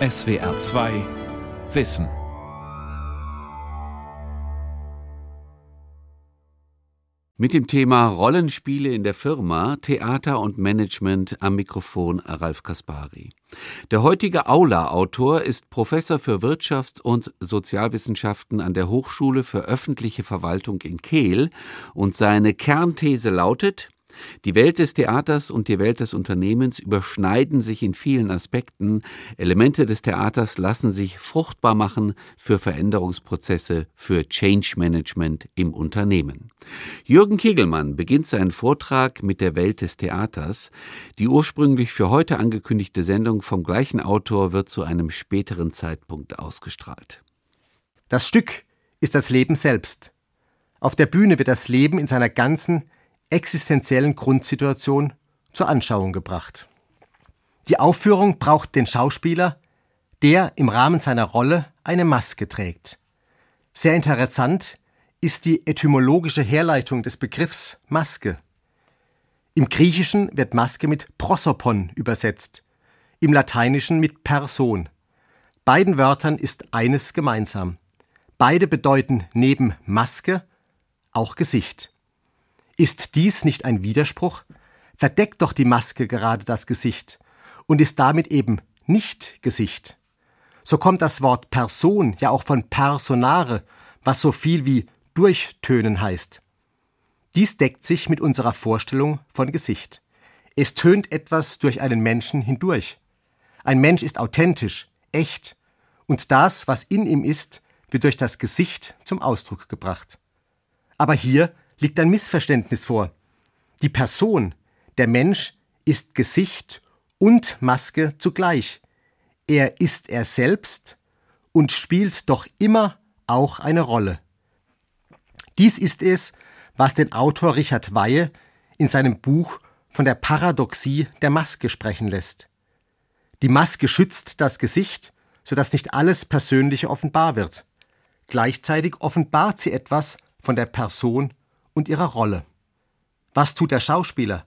SWR 2 Wissen. Mit dem Thema Rollenspiele in der Firma, Theater und Management am Mikrofon Ralf Kaspari. Der heutige Aula-Autor ist Professor für Wirtschafts- und Sozialwissenschaften an der Hochschule für öffentliche Verwaltung in Kehl und seine Kernthese lautet, die Welt des Theaters und die Welt des Unternehmens überschneiden sich in vielen Aspekten. Elemente des Theaters lassen sich fruchtbar machen für Veränderungsprozesse, für Change Management im Unternehmen. Jürgen Kegelmann beginnt seinen Vortrag mit der Welt des Theaters. Die ursprünglich für heute angekündigte Sendung vom gleichen Autor wird zu einem späteren Zeitpunkt ausgestrahlt. Das Stück ist das Leben selbst. Auf der Bühne wird das Leben in seiner ganzen existenziellen Grundsituation zur Anschauung gebracht. Die Aufführung braucht den Schauspieler, der im Rahmen seiner Rolle eine Maske trägt. Sehr interessant ist die etymologische Herleitung des Begriffs Maske. Im Griechischen wird Maske mit prosopon übersetzt, im Lateinischen mit Person. Beiden Wörtern ist eines gemeinsam. Beide bedeuten neben Maske auch Gesicht. Ist dies nicht ein Widerspruch? Verdeckt doch die Maske gerade das Gesicht und ist damit eben nicht Gesicht. So kommt das Wort Person ja auch von personare, was so viel wie durchtönen heißt. Dies deckt sich mit unserer Vorstellung von Gesicht. Es tönt etwas durch einen Menschen hindurch. Ein Mensch ist authentisch, echt, und das, was in ihm ist, wird durch das Gesicht zum Ausdruck gebracht. Aber hier liegt ein Missverständnis vor. Die Person, der Mensch, ist Gesicht und Maske zugleich. Er ist er selbst und spielt doch immer auch eine Rolle. Dies ist es, was den Autor Richard Weihe in seinem Buch von der Paradoxie der Maske sprechen lässt. Die Maske schützt das Gesicht, sodass nicht alles Persönliche offenbar wird. Gleichzeitig offenbart sie etwas von der Person und ihrer Rolle. Was tut der Schauspieler?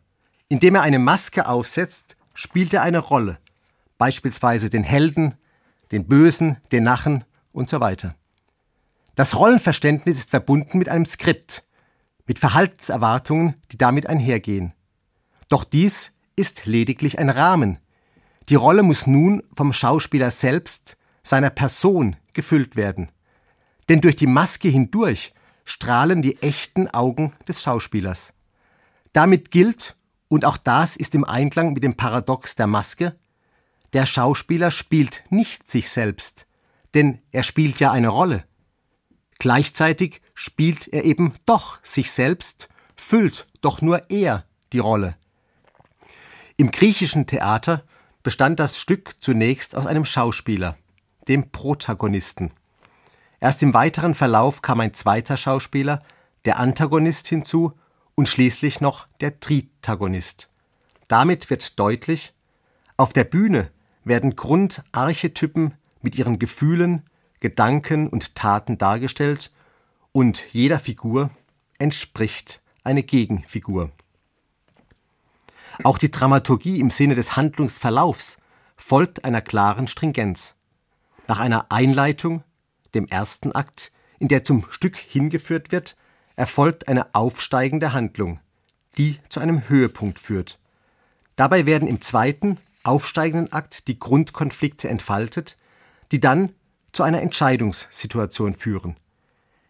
Indem er eine Maske aufsetzt, spielt er eine Rolle, beispielsweise den Helden, den Bösen, den Nachen und so weiter. Das Rollenverständnis ist verbunden mit einem Skript, mit Verhaltenserwartungen, die damit einhergehen. Doch dies ist lediglich ein Rahmen. Die Rolle muss nun vom Schauspieler selbst, seiner Person, gefüllt werden. Denn durch die Maske hindurch strahlen die echten Augen des Schauspielers. Damit gilt, und auch das ist im Einklang mit dem Paradox der Maske, der Schauspieler spielt nicht sich selbst, denn er spielt ja eine Rolle. Gleichzeitig spielt er eben doch sich selbst, füllt doch nur er die Rolle. Im griechischen Theater bestand das Stück zunächst aus einem Schauspieler, dem Protagonisten. Erst im weiteren Verlauf kam ein zweiter Schauspieler, der Antagonist hinzu und schließlich noch der Tritagonist. Damit wird deutlich, auf der Bühne werden Grundarchetypen mit ihren Gefühlen, Gedanken und Taten dargestellt und jeder Figur entspricht eine Gegenfigur. Auch die Dramaturgie im Sinne des Handlungsverlaufs folgt einer klaren Stringenz. Nach einer Einleitung dem ersten Akt, in der zum Stück hingeführt wird, erfolgt eine aufsteigende Handlung, die zu einem Höhepunkt führt. Dabei werden im zweiten, aufsteigenden Akt die Grundkonflikte entfaltet, die dann zu einer Entscheidungssituation führen.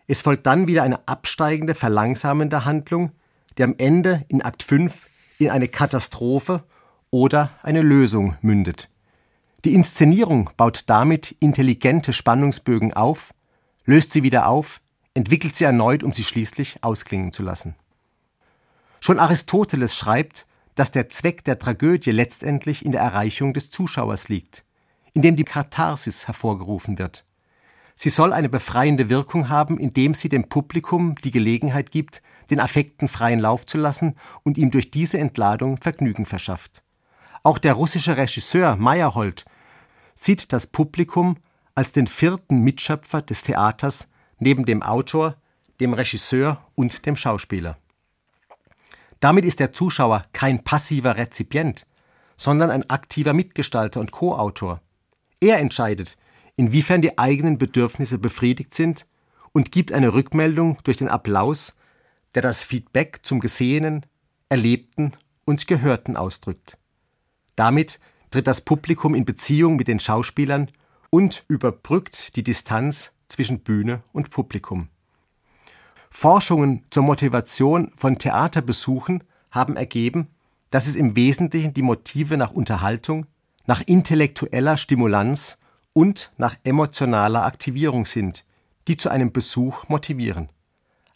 Es folgt dann wieder eine absteigende, verlangsamende Handlung, die am Ende in Akt 5 in eine Katastrophe oder eine Lösung mündet. Die Inszenierung baut damit intelligente Spannungsbögen auf, löst sie wieder auf, entwickelt sie erneut, um sie schließlich ausklingen zu lassen. Schon Aristoteles schreibt, dass der Zweck der Tragödie letztendlich in der Erreichung des Zuschauers liegt, indem die Katharsis hervorgerufen wird. Sie soll eine befreiende Wirkung haben, indem sie dem Publikum die Gelegenheit gibt, den Affekten freien Lauf zu lassen und ihm durch diese Entladung Vergnügen verschafft. Auch der russische Regisseur Meyerhold sieht das Publikum als den vierten Mitschöpfer des Theaters neben dem Autor, dem Regisseur und dem Schauspieler. Damit ist der Zuschauer kein passiver Rezipient, sondern ein aktiver Mitgestalter und Co-Autor. Er entscheidet, inwiefern die eigenen Bedürfnisse befriedigt sind und gibt eine Rückmeldung durch den Applaus, der das Feedback zum Gesehenen, Erlebten und Gehörten ausdrückt. Damit tritt das Publikum in Beziehung mit den Schauspielern und überbrückt die Distanz zwischen Bühne und Publikum. Forschungen zur Motivation von Theaterbesuchen haben ergeben, dass es im Wesentlichen die Motive nach Unterhaltung, nach intellektueller Stimulanz und nach emotionaler Aktivierung sind, die zu einem Besuch motivieren.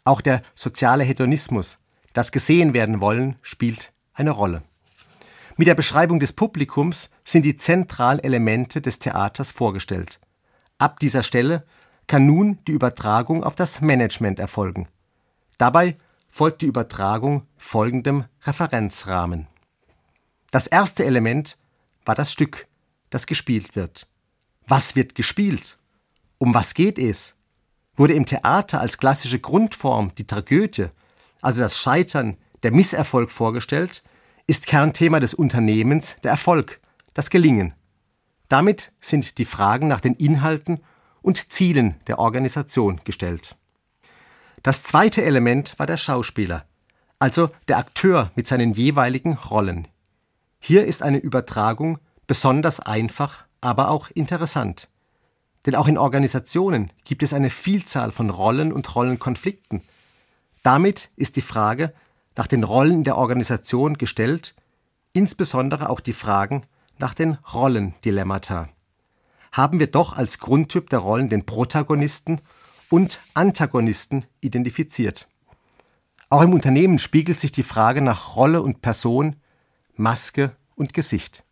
Auch der soziale Hedonismus, das gesehen werden wollen, spielt eine Rolle. Mit der Beschreibung des Publikums sind die zentralen Elemente des Theaters vorgestellt. Ab dieser Stelle kann nun die Übertragung auf das Management erfolgen. Dabei folgt die Übertragung folgendem Referenzrahmen. Das erste Element war das Stück, das gespielt wird. Was wird gespielt? Um was geht es? Wurde im Theater als klassische Grundform die Tragödie, also das Scheitern, der Misserfolg vorgestellt, ist Kernthema des Unternehmens der Erfolg, das Gelingen. Damit sind die Fragen nach den Inhalten und Zielen der Organisation gestellt. Das zweite Element war der Schauspieler, also der Akteur mit seinen jeweiligen Rollen. Hier ist eine Übertragung besonders einfach, aber auch interessant. Denn auch in Organisationen gibt es eine Vielzahl von Rollen und Rollenkonflikten. Damit ist die Frage nach den Rollen der Organisation gestellt, insbesondere auch die Fragen nach den Rollendilemmata haben wir doch als Grundtyp der Rollen den Protagonisten und Antagonisten identifiziert. Auch im Unternehmen spiegelt sich die Frage nach Rolle und Person, Maske und Gesicht.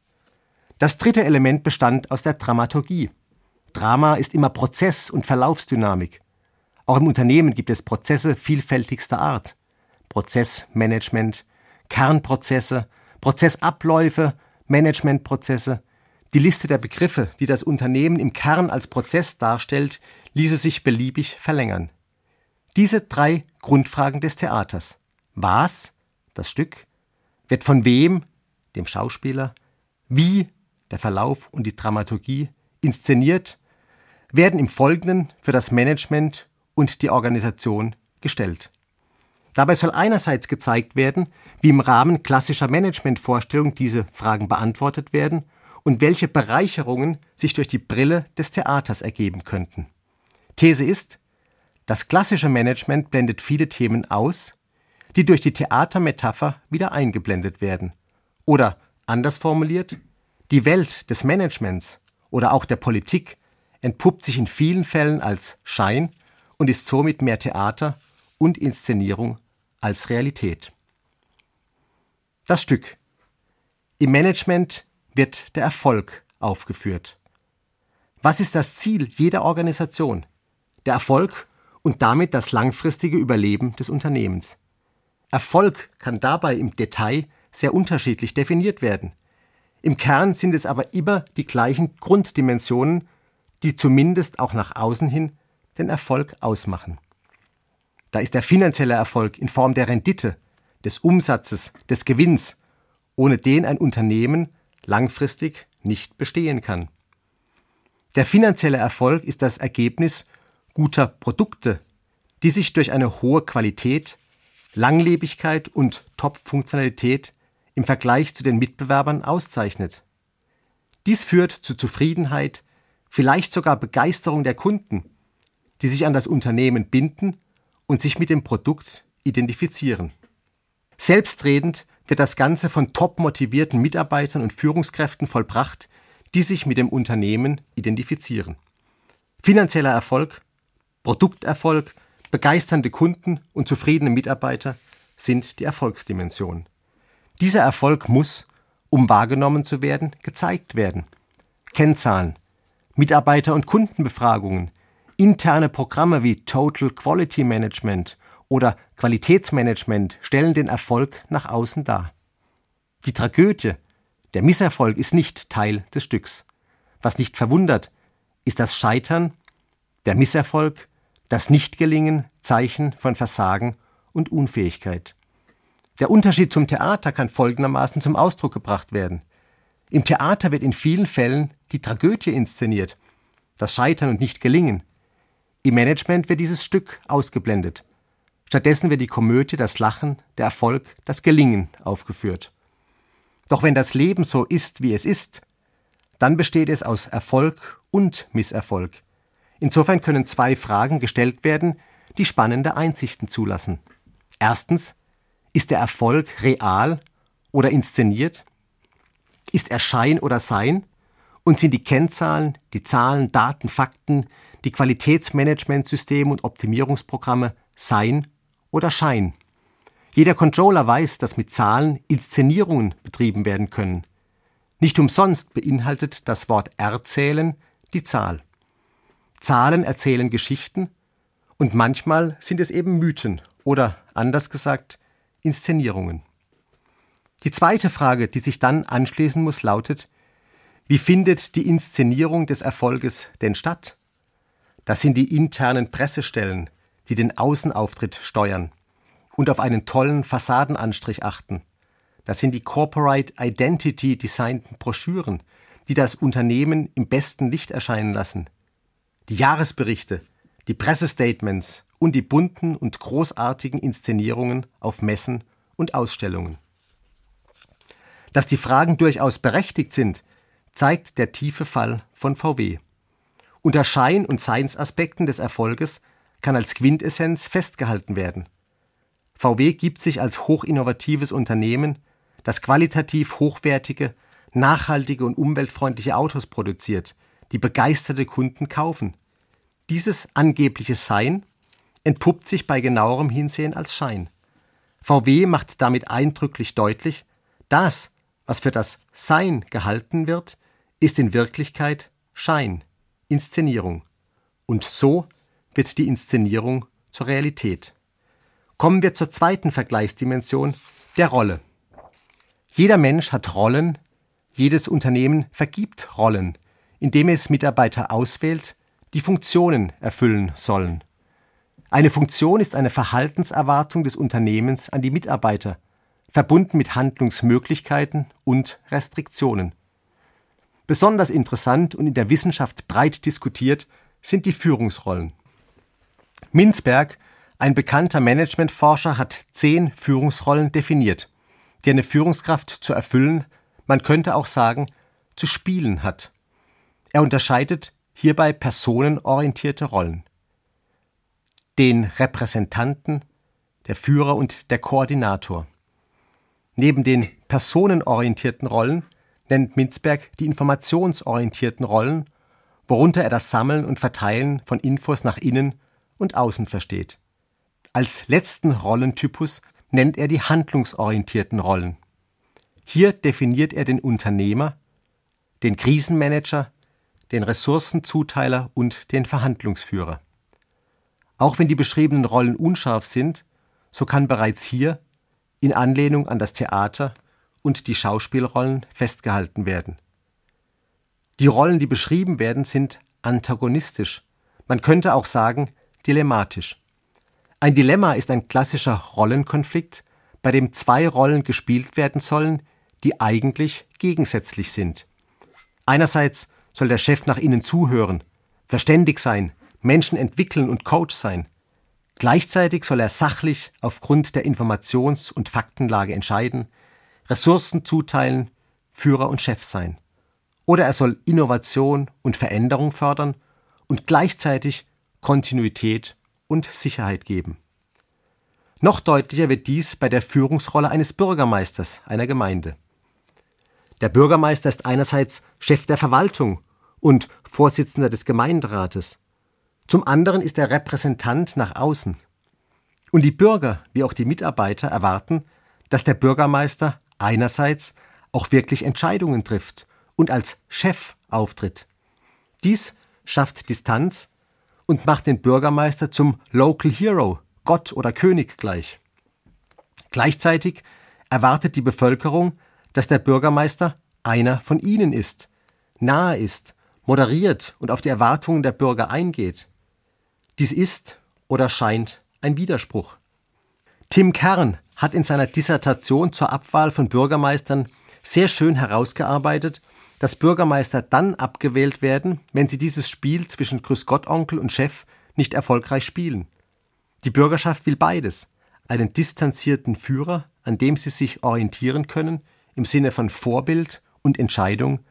Das dritte Element bestand aus der Dramaturgie. Drama ist immer Prozess und Verlaufsdynamik. Auch im Unternehmen gibt es Prozesse vielfältigster Art. Prozessmanagement, Kernprozesse, Prozessabläufe, Managementprozesse, die Liste der Begriffe, die das Unternehmen im Kern als Prozess darstellt, ließe sich beliebig verlängern. Diese drei Grundfragen des Theaters Was, das Stück, wird von wem, dem Schauspieler, wie, der Verlauf und die Dramaturgie, inszeniert, werden im Folgenden für das Management und die Organisation gestellt. Dabei soll einerseits gezeigt werden, wie im Rahmen klassischer Managementvorstellungen diese Fragen beantwortet werden und welche Bereicherungen sich durch die Brille des Theaters ergeben könnten. These ist, das klassische Management blendet viele Themen aus, die durch die Theatermetapher wieder eingeblendet werden. Oder anders formuliert, die Welt des Managements oder auch der Politik entpuppt sich in vielen Fällen als Schein und ist somit mehr Theater und Inszenierung als Realität. Das Stück. Im Management wird der Erfolg aufgeführt. Was ist das Ziel jeder Organisation? Der Erfolg und damit das langfristige Überleben des Unternehmens. Erfolg kann dabei im Detail sehr unterschiedlich definiert werden. Im Kern sind es aber immer die gleichen Grunddimensionen, die zumindest auch nach außen hin den Erfolg ausmachen. Da ist der finanzielle Erfolg in Form der Rendite, des Umsatzes, des Gewinns, ohne den ein Unternehmen langfristig nicht bestehen kann. Der finanzielle Erfolg ist das Ergebnis guter Produkte, die sich durch eine hohe Qualität, Langlebigkeit und Top-Funktionalität im Vergleich zu den Mitbewerbern auszeichnet. Dies führt zu Zufriedenheit, vielleicht sogar Begeisterung der Kunden, die sich an das Unternehmen binden und sich mit dem Produkt identifizieren. Selbstredend wird das Ganze von top motivierten Mitarbeitern und Führungskräften vollbracht, die sich mit dem Unternehmen identifizieren. Finanzieller Erfolg, Produkterfolg, begeisternde Kunden und zufriedene Mitarbeiter sind die Erfolgsdimension. Dieser Erfolg muss, um wahrgenommen zu werden, gezeigt werden. Kennzahlen, Mitarbeiter- und Kundenbefragungen, interne Programme wie Total Quality Management oder Qualitätsmanagement stellen den Erfolg nach außen dar. Die Tragödie, der Misserfolg ist nicht Teil des Stücks. Was nicht verwundert, ist das Scheitern, der Misserfolg, das Nichtgelingen Zeichen von Versagen und Unfähigkeit. Der Unterschied zum Theater kann folgendermaßen zum Ausdruck gebracht werden. Im Theater wird in vielen Fällen die Tragödie inszeniert, das Scheitern und Nicht-Gelingen. Im Management wird dieses Stück ausgeblendet. Stattdessen wird die Komödie, das Lachen, der Erfolg, das Gelingen aufgeführt. Doch wenn das Leben so ist, wie es ist, dann besteht es aus Erfolg und Misserfolg. Insofern können zwei Fragen gestellt werden, die spannende Einsichten zulassen. Erstens, ist der Erfolg real oder inszeniert? Ist er Schein oder Sein? Und sind die Kennzahlen, die Zahlen, Daten, Fakten, die Qualitätsmanagementsysteme und Optimierungsprogramme Sein oder Schein? Jeder Controller weiß, dass mit Zahlen Inszenierungen betrieben werden können. Nicht umsonst beinhaltet das Wort erzählen die Zahl. Zahlen erzählen Geschichten und manchmal sind es eben Mythen oder anders gesagt Inszenierungen. Die zweite Frage, die sich dann anschließen muss, lautet, wie findet die Inszenierung des Erfolges denn statt? Das sind die internen Pressestellen, die den Außenauftritt steuern und auf einen tollen Fassadenanstrich achten. Das sind die Corporate Identity designten Broschüren, die das Unternehmen im besten Licht erscheinen lassen. Die Jahresberichte, die Pressestatements und die bunten und großartigen Inszenierungen auf Messen und Ausstellungen. Dass die Fragen durchaus berechtigt sind, zeigt der tiefe Fall von VW. Unter Schein- und Seinsaspekten des Erfolges kann als Quintessenz festgehalten werden. VW gibt sich als hochinnovatives Unternehmen, das qualitativ hochwertige, nachhaltige und umweltfreundliche Autos produziert, die begeisterte Kunden kaufen. Dieses angebliche Sein entpuppt sich bei genauerem Hinsehen als Schein. VW macht damit eindrücklich deutlich, das, was für das Sein gehalten wird, ist in Wirklichkeit Schein, Inszenierung. Und so wird die Inszenierung zur Realität. Kommen wir zur zweiten Vergleichsdimension, der Rolle. Jeder Mensch hat Rollen, jedes Unternehmen vergibt Rollen, indem es Mitarbeiter auswählt, die Funktionen erfüllen sollen. Eine Funktion ist eine Verhaltenserwartung des Unternehmens an die Mitarbeiter, verbunden mit Handlungsmöglichkeiten und Restriktionen. Besonders interessant und in der Wissenschaft breit diskutiert sind die Führungsrollen. Minzberg, ein bekannter Managementforscher, hat zehn Führungsrollen definiert, die eine Führungskraft zu erfüllen, man könnte auch sagen, zu spielen hat. Er unterscheidet hierbei personenorientierte Rollen. Den Repräsentanten, der Führer und der Koordinator. Neben den personenorientierten Rollen nennt Minzberg die informationsorientierten Rollen, worunter er das Sammeln und Verteilen von Infos nach innen und außen versteht. Als letzten Rollentypus nennt er die handlungsorientierten Rollen. Hier definiert er den Unternehmer, den Krisenmanager, den Ressourcenzuteiler und den Verhandlungsführer. Auch wenn die beschriebenen Rollen unscharf sind, so kann bereits hier in Anlehnung an das Theater und die Schauspielrollen festgehalten werden. Die Rollen, die beschrieben werden, sind antagonistisch, man könnte auch sagen dilemmatisch. Ein Dilemma ist ein klassischer Rollenkonflikt, bei dem zwei Rollen gespielt werden sollen, die eigentlich gegensätzlich sind. Einerseits soll der Chef nach innen zuhören, verständig sein, Menschen entwickeln und Coach sein. Gleichzeitig soll er sachlich aufgrund der Informations- und Faktenlage entscheiden, Ressourcen zuteilen, Führer und Chef sein. Oder er soll Innovation und Veränderung fördern und gleichzeitig Kontinuität und Sicherheit geben. Noch deutlicher wird dies bei der Führungsrolle eines Bürgermeisters einer Gemeinde. Der Bürgermeister ist einerseits Chef der Verwaltung und Vorsitzender des Gemeinderates. Zum anderen ist er Repräsentant nach außen. Und die Bürger wie auch die Mitarbeiter erwarten, dass der Bürgermeister einerseits auch wirklich Entscheidungen trifft und als Chef auftritt. Dies schafft Distanz und macht den Bürgermeister zum Local Hero, Gott oder König gleich. Gleichzeitig erwartet die Bevölkerung, dass der Bürgermeister einer von ihnen ist, nahe ist, moderiert und auf die Erwartungen der Bürger eingeht. Dies ist oder scheint ein Widerspruch. Tim Kern hat in seiner Dissertation zur Abwahl von Bürgermeistern sehr schön herausgearbeitet, dass Bürgermeister dann abgewählt werden, wenn sie dieses Spiel zwischen Grüßgottonkel und Chef nicht erfolgreich spielen. Die Bürgerschaft will beides, einen distanzierten Führer, an dem sie sich orientieren können, im Sinne von Vorbild und Entscheidung,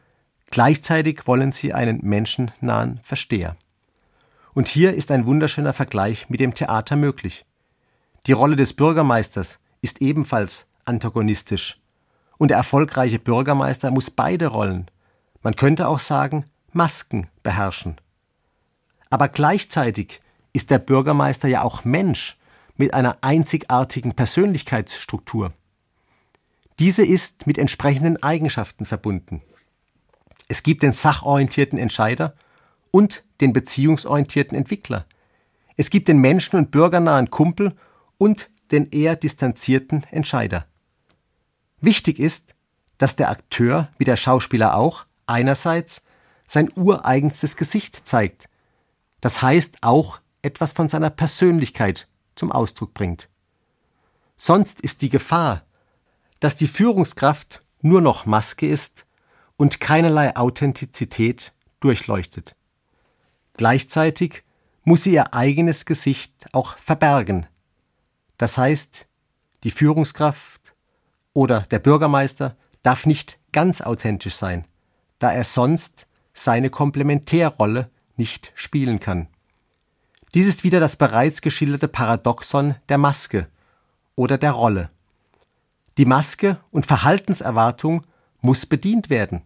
gleichzeitig wollen sie einen menschennahen Versteher. Und hier ist ein wunderschöner Vergleich mit dem Theater möglich. Die Rolle des Bürgermeisters ist ebenfalls antagonistisch. Und der erfolgreiche Bürgermeister muss beide Rollen, man könnte auch sagen, Masken beherrschen. Aber gleichzeitig ist der Bürgermeister ja auch Mensch mit einer einzigartigen Persönlichkeitsstruktur. Diese ist mit entsprechenden Eigenschaften verbunden. Es gibt den sachorientierten Entscheider und den beziehungsorientierten Entwickler. Es gibt den menschen- und bürgernahen Kumpel und den eher distanzierten Entscheider. Wichtig ist, dass der Akteur, wie der Schauspieler auch, einerseits sein ureigenstes Gesicht zeigt, das heißt auch etwas von seiner Persönlichkeit zum Ausdruck bringt. Sonst ist die Gefahr, dass die Führungskraft nur noch Maske ist und keinerlei Authentizität durchleuchtet. Gleichzeitig muss sie ihr eigenes Gesicht auch verbergen. Das heißt, die Führungskraft oder der Bürgermeister darf nicht ganz authentisch sein, da er sonst seine Komplementärrolle nicht spielen kann. Dies ist wieder das bereits geschilderte Paradoxon der Maske oder der Rolle. Die Maske und Verhaltenserwartung muss bedient werden,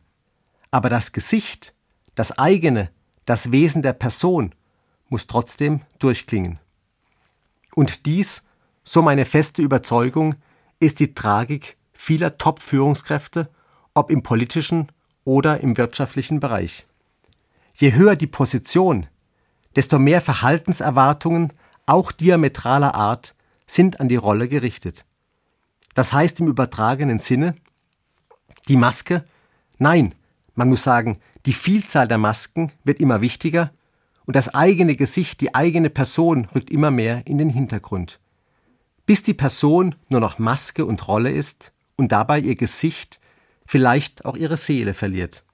aber das Gesicht, das eigene, das Wesen der Person muss trotzdem durchklingen. Und dies, so meine feste Überzeugung, ist die Tragik vieler Top-Führungskräfte, ob im politischen oder im wirtschaftlichen Bereich. Je höher die Position, desto mehr Verhaltenserwartungen, auch diametraler Art, sind an die Rolle gerichtet. Das heißt im übertragenen Sinne, die Maske, nein, man muss sagen, die Vielzahl der Masken wird immer wichtiger und das eigene Gesicht, die eigene Person rückt immer mehr in den Hintergrund. Bis die Person nur noch Maske und Rolle ist und dabei ihr Gesicht, vielleicht auch ihre Seele verliert.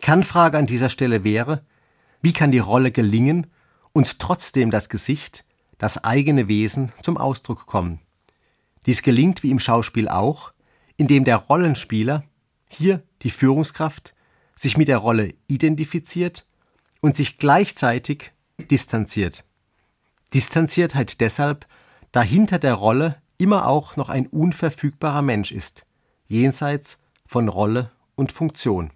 Kernfrage an dieser Stelle wäre, wie kann die Rolle gelingen und trotzdem das Gesicht, das eigene Wesen zum Ausdruck kommen? Dies gelingt wie im Schauspiel auch, indem der Rollenspieler, hier die Führungskraft, sich mit der Rolle identifiziert und sich gleichzeitig distanziert. Distanziertheit deshalb, da hinter der Rolle immer auch noch ein unverfügbarer Mensch ist, jenseits von Rolle und Funktion.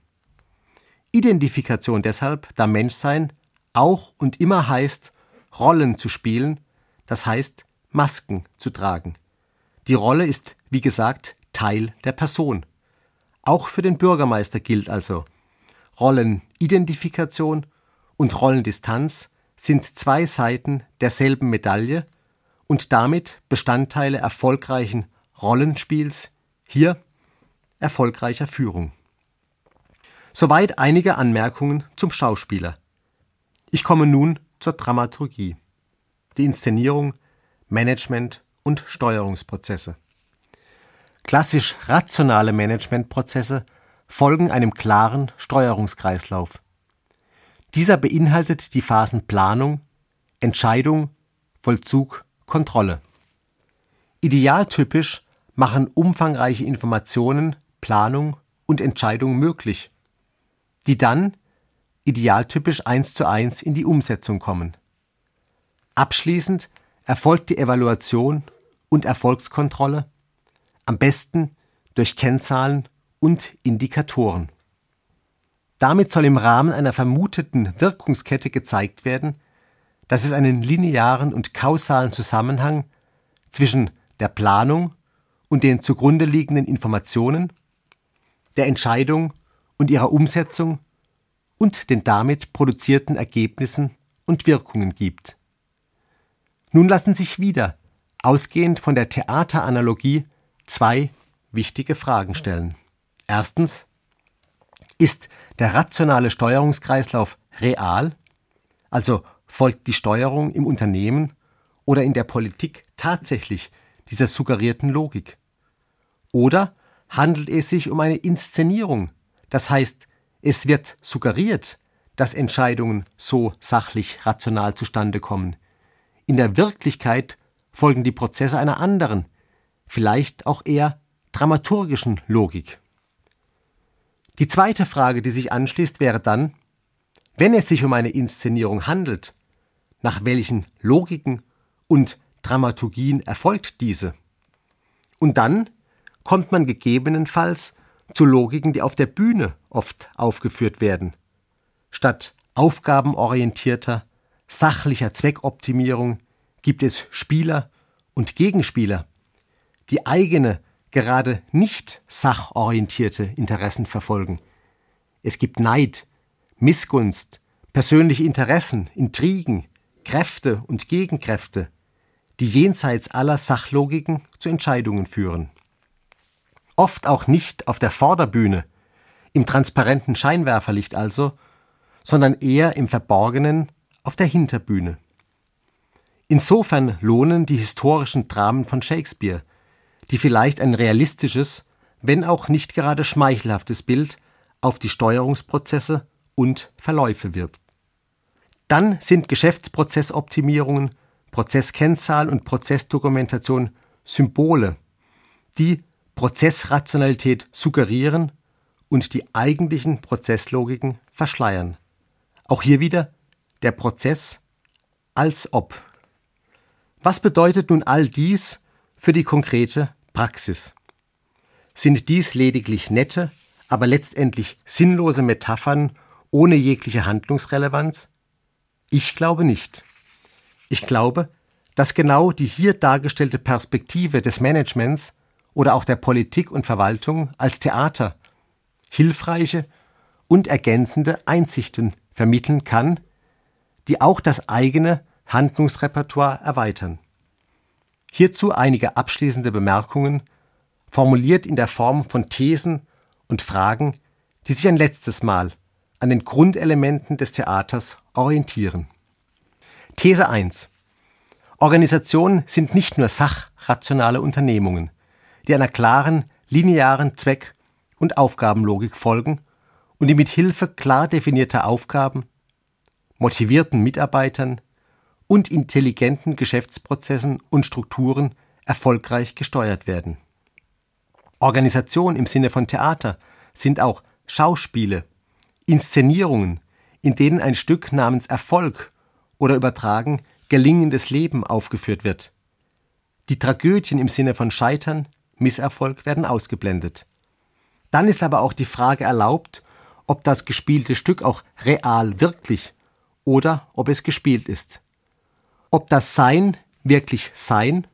Identifikation deshalb, da Menschsein auch und immer heißt, Rollen zu spielen, das heißt, Masken zu tragen. Die Rolle ist, wie gesagt, Teil der Person. Auch für den Bürgermeister gilt also, Rollenidentifikation und Rollendistanz sind zwei Seiten derselben Medaille und damit Bestandteile erfolgreichen Rollenspiels, hier erfolgreicher Führung. Soweit einige Anmerkungen zum Schauspieler. Ich komme nun zur Dramaturgie, die Inszenierung, Management und Steuerungsprozesse. Klassisch rationale Managementprozesse folgen einem klaren Steuerungskreislauf. Dieser beinhaltet die Phasen Planung, Entscheidung, Vollzug, Kontrolle. Idealtypisch machen umfangreiche Informationen Planung und Entscheidung möglich die dann idealtypisch eins zu eins in die Umsetzung kommen. Abschließend erfolgt die Evaluation und Erfolgskontrolle, am besten durch Kennzahlen und Indikatoren. Damit soll im Rahmen einer vermuteten Wirkungskette gezeigt werden, dass es einen linearen und kausalen Zusammenhang zwischen der Planung und den zugrunde liegenden Informationen, der Entscheidung und ihrer Umsetzung und den damit produzierten Ergebnissen und Wirkungen gibt. Nun lassen sich wieder, ausgehend von der Theateranalogie, zwei wichtige Fragen stellen. Erstens, ist der rationale Steuerungskreislauf real, also folgt die Steuerung im Unternehmen oder in der Politik tatsächlich dieser suggerierten Logik? Oder handelt es sich um eine Inszenierung. Das heißt, es wird suggeriert, dass Entscheidungen so sachlich rational zustande kommen. In der Wirklichkeit folgen die Prozesse einer anderen, vielleicht auch eher dramaturgischen Logik. Die zweite Frage, die sich anschließt, wäre dann, wenn es sich um eine Inszenierung handelt, nach welchen Logiken und Dramaturgien erfolgt diese? Und dann kommt man gegebenenfalls zu Logiken, die auf der Bühne oft aufgeführt werden. Statt aufgabenorientierter, sachlicher Zweckoptimierung gibt es Spieler und Gegenspieler, die eigene, gerade nicht sachorientierte Interessen verfolgen. Es gibt Neid, Missgunst, persönliche Interessen, Intrigen, Kräfte und Gegenkräfte, die jenseits aller Sachlogiken zu Entscheidungen führen. Oft auch nicht auf der Vorderbühne, im transparenten Scheinwerferlicht also, sondern eher im Verborgenen auf der Hinterbühne. Insofern lohnen die historischen Dramen von Shakespeare, die vielleicht ein realistisches, wenn auch nicht gerade schmeichelhaftes Bild auf die Steuerungsprozesse und Verläufe wirft. Dann sind Geschäftsprozessoptimierungen, Prozesskennzahl und Prozessdokumentation Symbole, die Prozessrationalität suggerieren und die eigentlichen Prozesslogiken verschleiern. Auch hier wieder der Prozess als ob. Was bedeutet nun all dies für die konkrete Praxis? Sind dies lediglich nette, aber letztendlich sinnlose Metaphern ohne jegliche Handlungsrelevanz? Ich glaube nicht. Ich glaube, dass genau die hier dargestellte Perspektive des Managements oder auch der Politik und Verwaltung als Theater hilfreiche und ergänzende Einsichten vermitteln kann, die auch das eigene Handlungsrepertoire erweitern. Hierzu einige abschließende Bemerkungen, formuliert in der Form von Thesen und Fragen, die sich ein letztes Mal an den Grundelementen des Theaters orientieren. These 1. Organisationen sind nicht nur sachrationale Unternehmungen, die einer klaren, linearen Zweck- und Aufgabenlogik folgen und die mit Hilfe klar definierter Aufgaben, motivierten Mitarbeitern und intelligenten Geschäftsprozessen und Strukturen erfolgreich gesteuert werden. Organisation im Sinne von Theater sind auch Schauspiele, Inszenierungen, in denen ein Stück namens Erfolg oder übertragen gelingendes Leben aufgeführt wird. Die Tragödien im Sinne von Scheitern, Misserfolg werden ausgeblendet. Dann ist aber auch die Frage erlaubt, ob das gespielte Stück auch real wirklich oder ob es gespielt ist. Ob das Sein wirklich Sein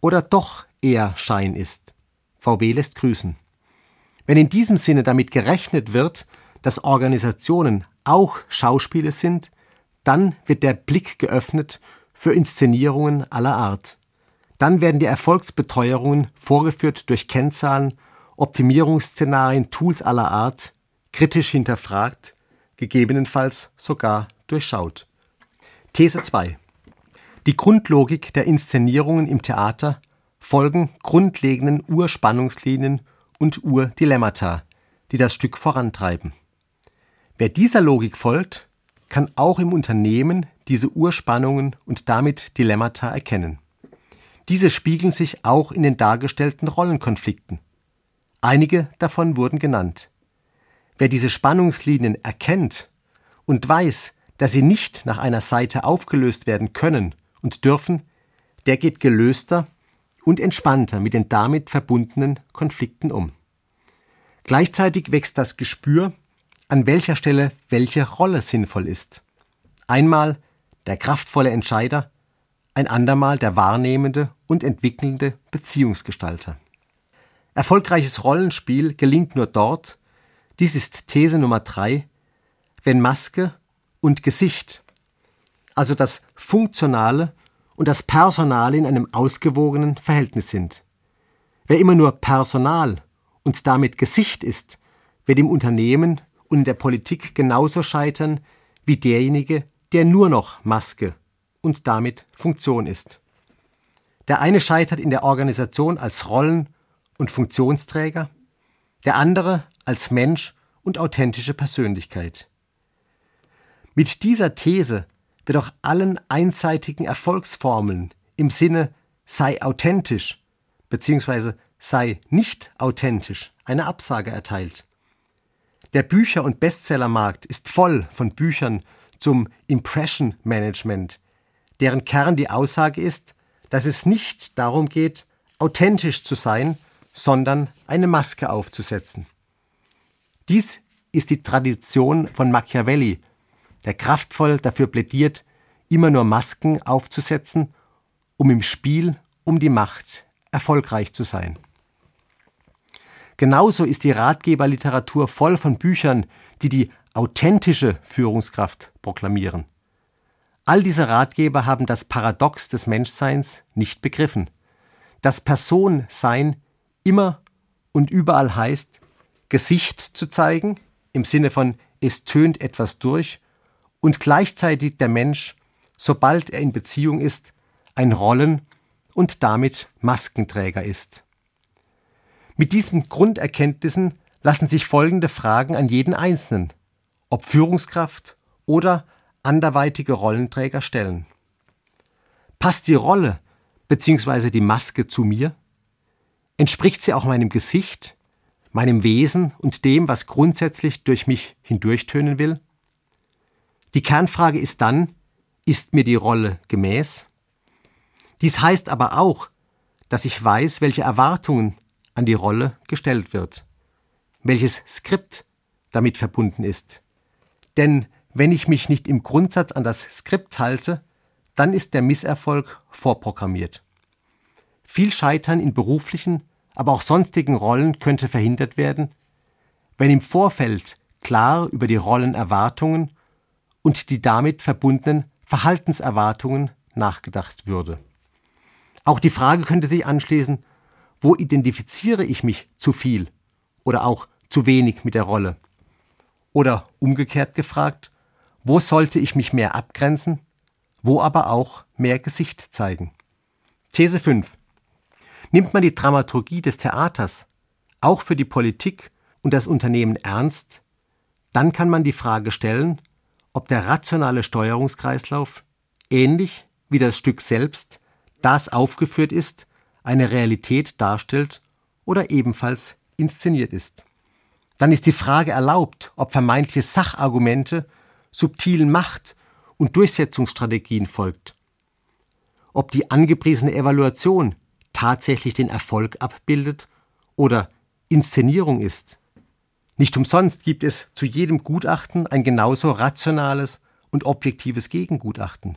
oder doch eher Schein ist. VW lässt grüßen. Wenn in diesem Sinne damit gerechnet wird, dass Organisationen auch Schauspiele sind, dann wird der Blick geöffnet für Inszenierungen aller Art. Dann werden die Erfolgsbeteuerungen vorgeführt durch Kennzahlen, Optimierungsszenarien, Tools aller Art, kritisch hinterfragt, gegebenenfalls sogar durchschaut. These 2. Die Grundlogik der Inszenierungen im Theater folgen grundlegenden Urspannungslinien und Urdilemmata, die das Stück vorantreiben. Wer dieser Logik folgt, kann auch im Unternehmen diese Urspannungen und damit Dilemmata erkennen. Diese spiegeln sich auch in den dargestellten Rollenkonflikten. Einige davon wurden genannt. Wer diese Spannungslinien erkennt und weiß, dass sie nicht nach einer Seite aufgelöst werden können und dürfen, der geht gelöster und entspannter mit den damit verbundenen Konflikten um. Gleichzeitig wächst das Gespür an welcher Stelle welche Rolle sinnvoll ist. Einmal der kraftvolle Entscheider, ein andermal der wahrnehmende und entwickelnde Beziehungsgestalter. Erfolgreiches Rollenspiel gelingt nur dort, dies ist These Nummer drei, wenn Maske und Gesicht, also das Funktionale und das Personale in einem ausgewogenen Verhältnis sind. Wer immer nur Personal und damit Gesicht ist, wird im Unternehmen und in der Politik genauso scheitern wie derjenige, der nur noch Maske und damit Funktion ist. Der eine scheitert in der Organisation als Rollen- und Funktionsträger, der andere als Mensch und authentische Persönlichkeit. Mit dieser These wird auch allen einseitigen Erfolgsformeln im Sinne sei authentisch bzw. sei nicht authentisch eine Absage erteilt. Der Bücher- und Bestsellermarkt ist voll von Büchern zum Impression Management, deren Kern die Aussage ist, dass es nicht darum geht, authentisch zu sein, sondern eine Maske aufzusetzen. Dies ist die Tradition von Machiavelli, der kraftvoll dafür plädiert, immer nur Masken aufzusetzen, um im Spiel um die Macht erfolgreich zu sein. Genauso ist die Ratgeberliteratur voll von Büchern, die die authentische Führungskraft proklamieren. All diese Ratgeber haben das Paradox des Menschseins nicht begriffen. Das Personsein immer und überall heißt, Gesicht zu zeigen, im Sinne von es tönt etwas durch, und gleichzeitig der Mensch, sobald er in Beziehung ist, ein Rollen- und damit Maskenträger ist. Mit diesen Grunderkenntnissen lassen sich folgende Fragen an jeden Einzelnen, ob Führungskraft oder anderweitige Rollenträger stellen. Passt die Rolle bzw. die Maske zu mir? Entspricht sie auch meinem Gesicht, meinem Wesen und dem, was grundsätzlich durch mich hindurchtönen will? Die Kernfrage ist dann, ist mir die Rolle gemäß? Dies heißt aber auch, dass ich weiß, welche Erwartungen an die Rolle gestellt wird, welches Skript damit verbunden ist. Denn wenn ich mich nicht im Grundsatz an das Skript halte, dann ist der Misserfolg vorprogrammiert. Viel Scheitern in beruflichen, aber auch sonstigen Rollen könnte verhindert werden, wenn im Vorfeld klar über die Rollenerwartungen und die damit verbundenen Verhaltenserwartungen nachgedacht würde. Auch die Frage könnte sich anschließen, wo identifiziere ich mich zu viel oder auch zu wenig mit der Rolle? Oder umgekehrt gefragt, wo sollte ich mich mehr abgrenzen, wo aber auch mehr Gesicht zeigen? These 5. Nimmt man die Dramaturgie des Theaters auch für die Politik und das Unternehmen ernst, dann kann man die Frage stellen, ob der rationale Steuerungskreislauf, ähnlich wie das Stück selbst, das aufgeführt ist, eine Realität darstellt oder ebenfalls inszeniert ist. Dann ist die Frage erlaubt, ob vermeintliche Sachargumente subtilen Macht- und Durchsetzungsstrategien folgt. Ob die angepriesene Evaluation tatsächlich den Erfolg abbildet oder Inszenierung ist. Nicht umsonst gibt es zu jedem Gutachten ein genauso rationales und objektives Gegengutachten.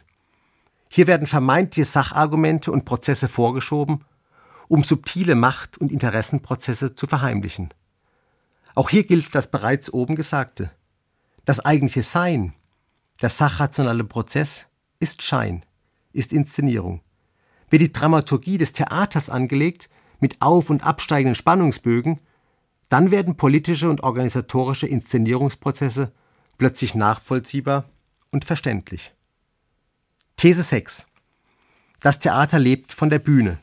Hier werden vermeintliche Sachargumente und Prozesse vorgeschoben, um subtile Macht- und Interessenprozesse zu verheimlichen. Auch hier gilt das bereits oben Gesagte. Das eigentliche Sein, der sachrationale Prozess, ist Schein, ist Inszenierung. Wird die Dramaturgie des Theaters angelegt, mit auf- und absteigenden Spannungsbögen, dann werden politische und organisatorische Inszenierungsprozesse plötzlich nachvollziehbar und verständlich. These 6. Das Theater lebt von der Bühne,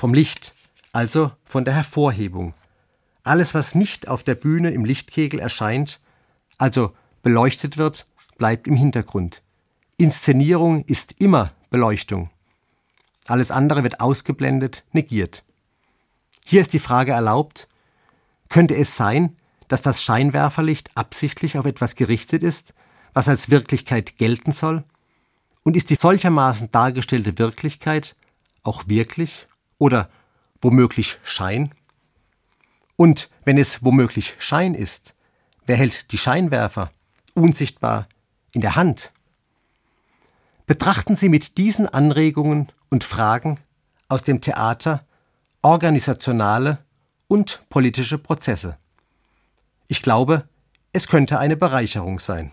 vom Licht, also von der Hervorhebung. Alles, was nicht auf der Bühne im Lichtkegel erscheint, also beleuchtet wird, bleibt im Hintergrund. Inszenierung ist immer Beleuchtung. Alles andere wird ausgeblendet, negiert. Hier ist die Frage erlaubt, könnte es sein, dass das Scheinwerferlicht absichtlich auf etwas gerichtet ist, was als Wirklichkeit gelten soll? Und ist die solchermaßen dargestellte Wirklichkeit auch wirklich oder womöglich Schein? Und wenn es womöglich Schein ist, wer hält die Scheinwerfer unsichtbar in der Hand? Betrachten Sie mit diesen Anregungen und Fragen aus dem Theater organisationale und politische Prozesse. Ich glaube, es könnte eine Bereicherung sein.